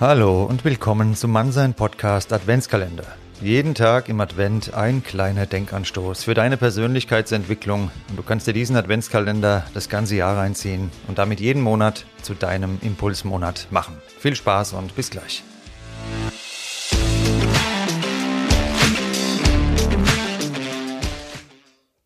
Hallo und willkommen zum Mannsein Podcast Adventskalender. Jeden Tag im Advent ein kleiner Denkanstoß für deine Persönlichkeitsentwicklung und du kannst dir diesen Adventskalender das ganze Jahr reinziehen und damit jeden Monat zu deinem Impulsmonat machen. Viel Spaß und bis gleich.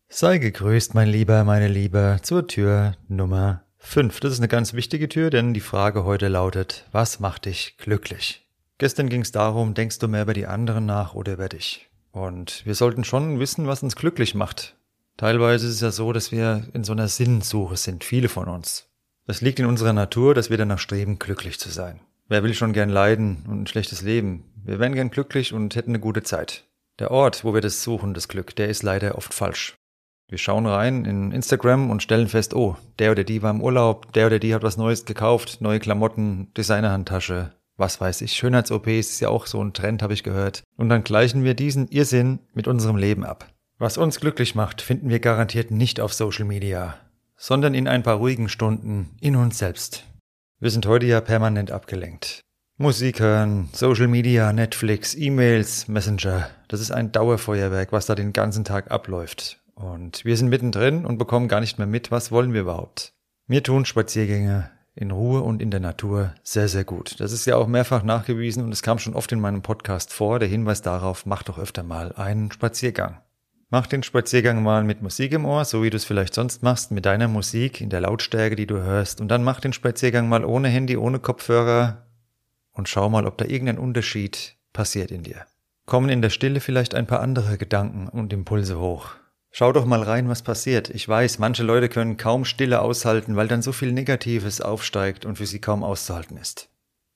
Sei gegrüßt, mein Lieber, meine Liebe, zur Tür Nummer 5. Das ist eine ganz wichtige Tür, denn die Frage heute lautet, was macht dich glücklich? Gestern ging es darum, denkst du mehr über die anderen nach oder über dich? Und wir sollten schon wissen, was uns glücklich macht. Teilweise ist es ja so, dass wir in so einer Sinnsuche sind, viele von uns. Es liegt in unserer Natur, dass wir danach streben, glücklich zu sein. Wer will schon gern leiden und ein schlechtes Leben? Wir wären gern glücklich und hätten eine gute Zeit. Der Ort, wo wir das suchen, das Glück, der ist leider oft falsch. Wir schauen rein in Instagram und stellen fest, oh, der oder die war im Urlaub, der oder die hat was Neues gekauft, neue Klamotten, Designerhandtasche, was weiß ich, Schönheits-OPs ist ja auch so ein Trend, habe ich gehört. Und dann gleichen wir diesen Irrsinn mit unserem Leben ab. Was uns glücklich macht, finden wir garantiert nicht auf Social Media, sondern in ein paar ruhigen Stunden in uns selbst. Wir sind heute ja permanent abgelenkt. Musik hören, Social Media, Netflix, E-Mails, Messenger, das ist ein Dauerfeuerwerk, was da den ganzen Tag abläuft. Und wir sind mittendrin und bekommen gar nicht mehr mit, was wollen wir überhaupt. Mir tun Spaziergänge in Ruhe und in der Natur sehr, sehr gut. Das ist ja auch mehrfach nachgewiesen und es kam schon oft in meinem Podcast vor, der Hinweis darauf, mach doch öfter mal einen Spaziergang. Mach den Spaziergang mal mit Musik im Ohr, so wie du es vielleicht sonst machst, mit deiner Musik in der Lautstärke, die du hörst. Und dann mach den Spaziergang mal ohne Handy, ohne Kopfhörer und schau mal, ob da irgendein Unterschied passiert in dir. Kommen in der Stille vielleicht ein paar andere Gedanken und Impulse hoch. Schau doch mal rein, was passiert. Ich weiß, manche Leute können kaum Stille aushalten, weil dann so viel Negatives aufsteigt und für sie kaum auszuhalten ist.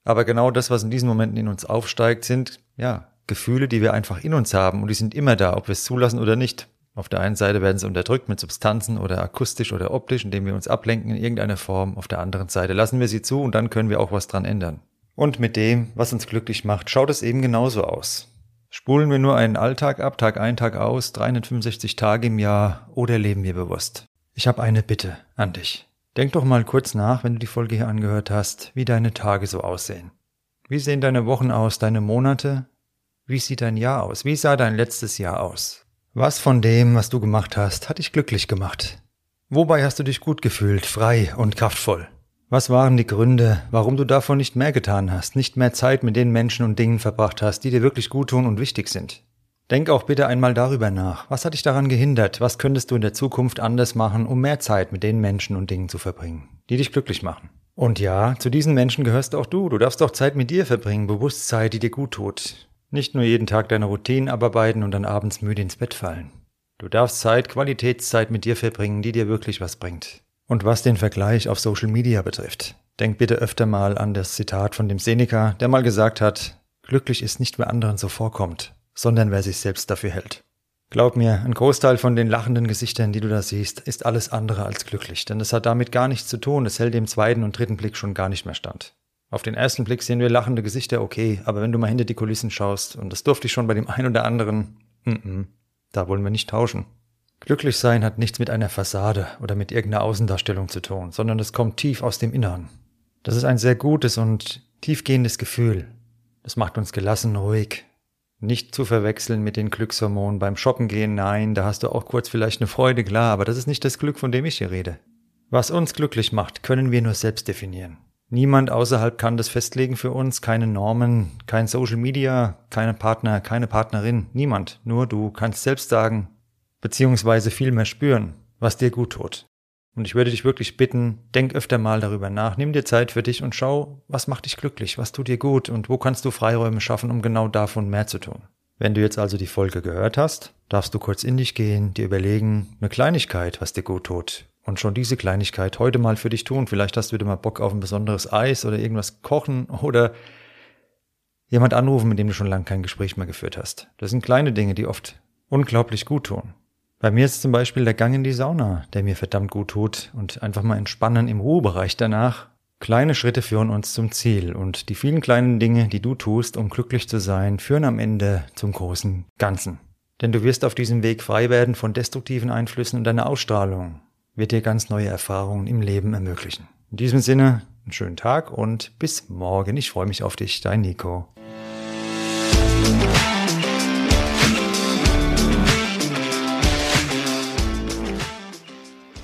Aber genau das, was in diesen Momenten in uns aufsteigt, sind, ja, Gefühle, die wir einfach in uns haben und die sind immer da, ob wir es zulassen oder nicht. Auf der einen Seite werden sie unterdrückt mit Substanzen oder akustisch oder optisch, indem wir uns ablenken in irgendeiner Form. Auf der anderen Seite lassen wir sie zu und dann können wir auch was dran ändern. Und mit dem, was uns glücklich macht, schaut es eben genauso aus. Spulen wir nur einen Alltag ab, Tag ein, Tag aus, 365 Tage im Jahr oder leben wir bewusst? Ich habe eine Bitte an dich. Denk doch mal kurz nach, wenn du die Folge hier angehört hast, wie deine Tage so aussehen. Wie sehen deine Wochen aus, deine Monate? Wie sieht dein Jahr aus? Wie sah dein letztes Jahr aus? Was von dem, was du gemacht hast, hat dich glücklich gemacht? Wobei hast du dich gut gefühlt, frei und kraftvoll? Was waren die Gründe, warum du davon nicht mehr getan hast, nicht mehr Zeit mit den Menschen und Dingen verbracht hast, die dir wirklich gut tun und wichtig sind? Denk auch bitte einmal darüber nach. Was hat dich daran gehindert? Was könntest du in der Zukunft anders machen, um mehr Zeit mit den Menschen und Dingen zu verbringen, die dich glücklich machen? Und ja, zu diesen Menschen gehörst auch du. Du darfst auch Zeit mit dir verbringen, Bewusstsein, die dir gut tut. Nicht nur jeden Tag deine Routinen abarbeiten und dann abends müde ins Bett fallen. Du darfst Zeit, Qualitätszeit mit dir verbringen, die dir wirklich was bringt. Und was den Vergleich auf Social Media betrifft, denk bitte öfter mal an das Zitat von dem Seneca, der mal gesagt hat, glücklich ist nicht, wer anderen so vorkommt, sondern wer sich selbst dafür hält. Glaub mir, ein Großteil von den lachenden Gesichtern, die du da siehst, ist alles andere als glücklich, denn es hat damit gar nichts zu tun, es hält dem zweiten und dritten Blick schon gar nicht mehr stand. Auf den ersten Blick sehen wir lachende Gesichter, okay, aber wenn du mal hinter die Kulissen schaust, und das durfte ich schon bei dem einen oder anderen, mm -mm, da wollen wir nicht tauschen. Glücklich sein hat nichts mit einer Fassade oder mit irgendeiner Außendarstellung zu tun, sondern es kommt tief aus dem Inneren. Das ist ein sehr gutes und tiefgehendes Gefühl. Das macht uns gelassen, ruhig. Nicht zu verwechseln mit den Glückshormonen beim Shoppen gehen, nein, da hast du auch kurz vielleicht eine Freude, klar, aber das ist nicht das Glück, von dem ich hier rede. Was uns glücklich macht, können wir nur selbst definieren. Niemand außerhalb kann das festlegen für uns, keine Normen, kein Social Media, keine Partner, keine Partnerin, niemand. Nur du kannst selbst sagen, beziehungsweise viel mehr spüren, was dir gut tut. Und ich würde dich wirklich bitten, denk öfter mal darüber nach, nimm dir Zeit für dich und schau, was macht dich glücklich, was tut dir gut und wo kannst du Freiräume schaffen, um genau davon mehr zu tun. Wenn du jetzt also die Folge gehört hast, darfst du kurz in dich gehen, dir überlegen, eine Kleinigkeit, was dir gut tut. Und schon diese Kleinigkeit heute mal für dich tun. Vielleicht hast du wieder mal Bock auf ein besonderes Eis oder irgendwas kochen oder jemand anrufen, mit dem du schon lange kein Gespräch mehr geführt hast. Das sind kleine Dinge, die oft unglaublich gut tun. Bei mir ist zum Beispiel der Gang in die Sauna, der mir verdammt gut tut und einfach mal entspannen im Ruhebereich danach. Kleine Schritte führen uns zum Ziel und die vielen kleinen Dinge, die du tust, um glücklich zu sein, führen am Ende zum großen Ganzen. Denn du wirst auf diesem Weg frei werden von destruktiven Einflüssen und deine Ausstrahlung wird dir ganz neue Erfahrungen im Leben ermöglichen. In diesem Sinne, einen schönen Tag und bis morgen. Ich freue mich auf dich, dein Nico.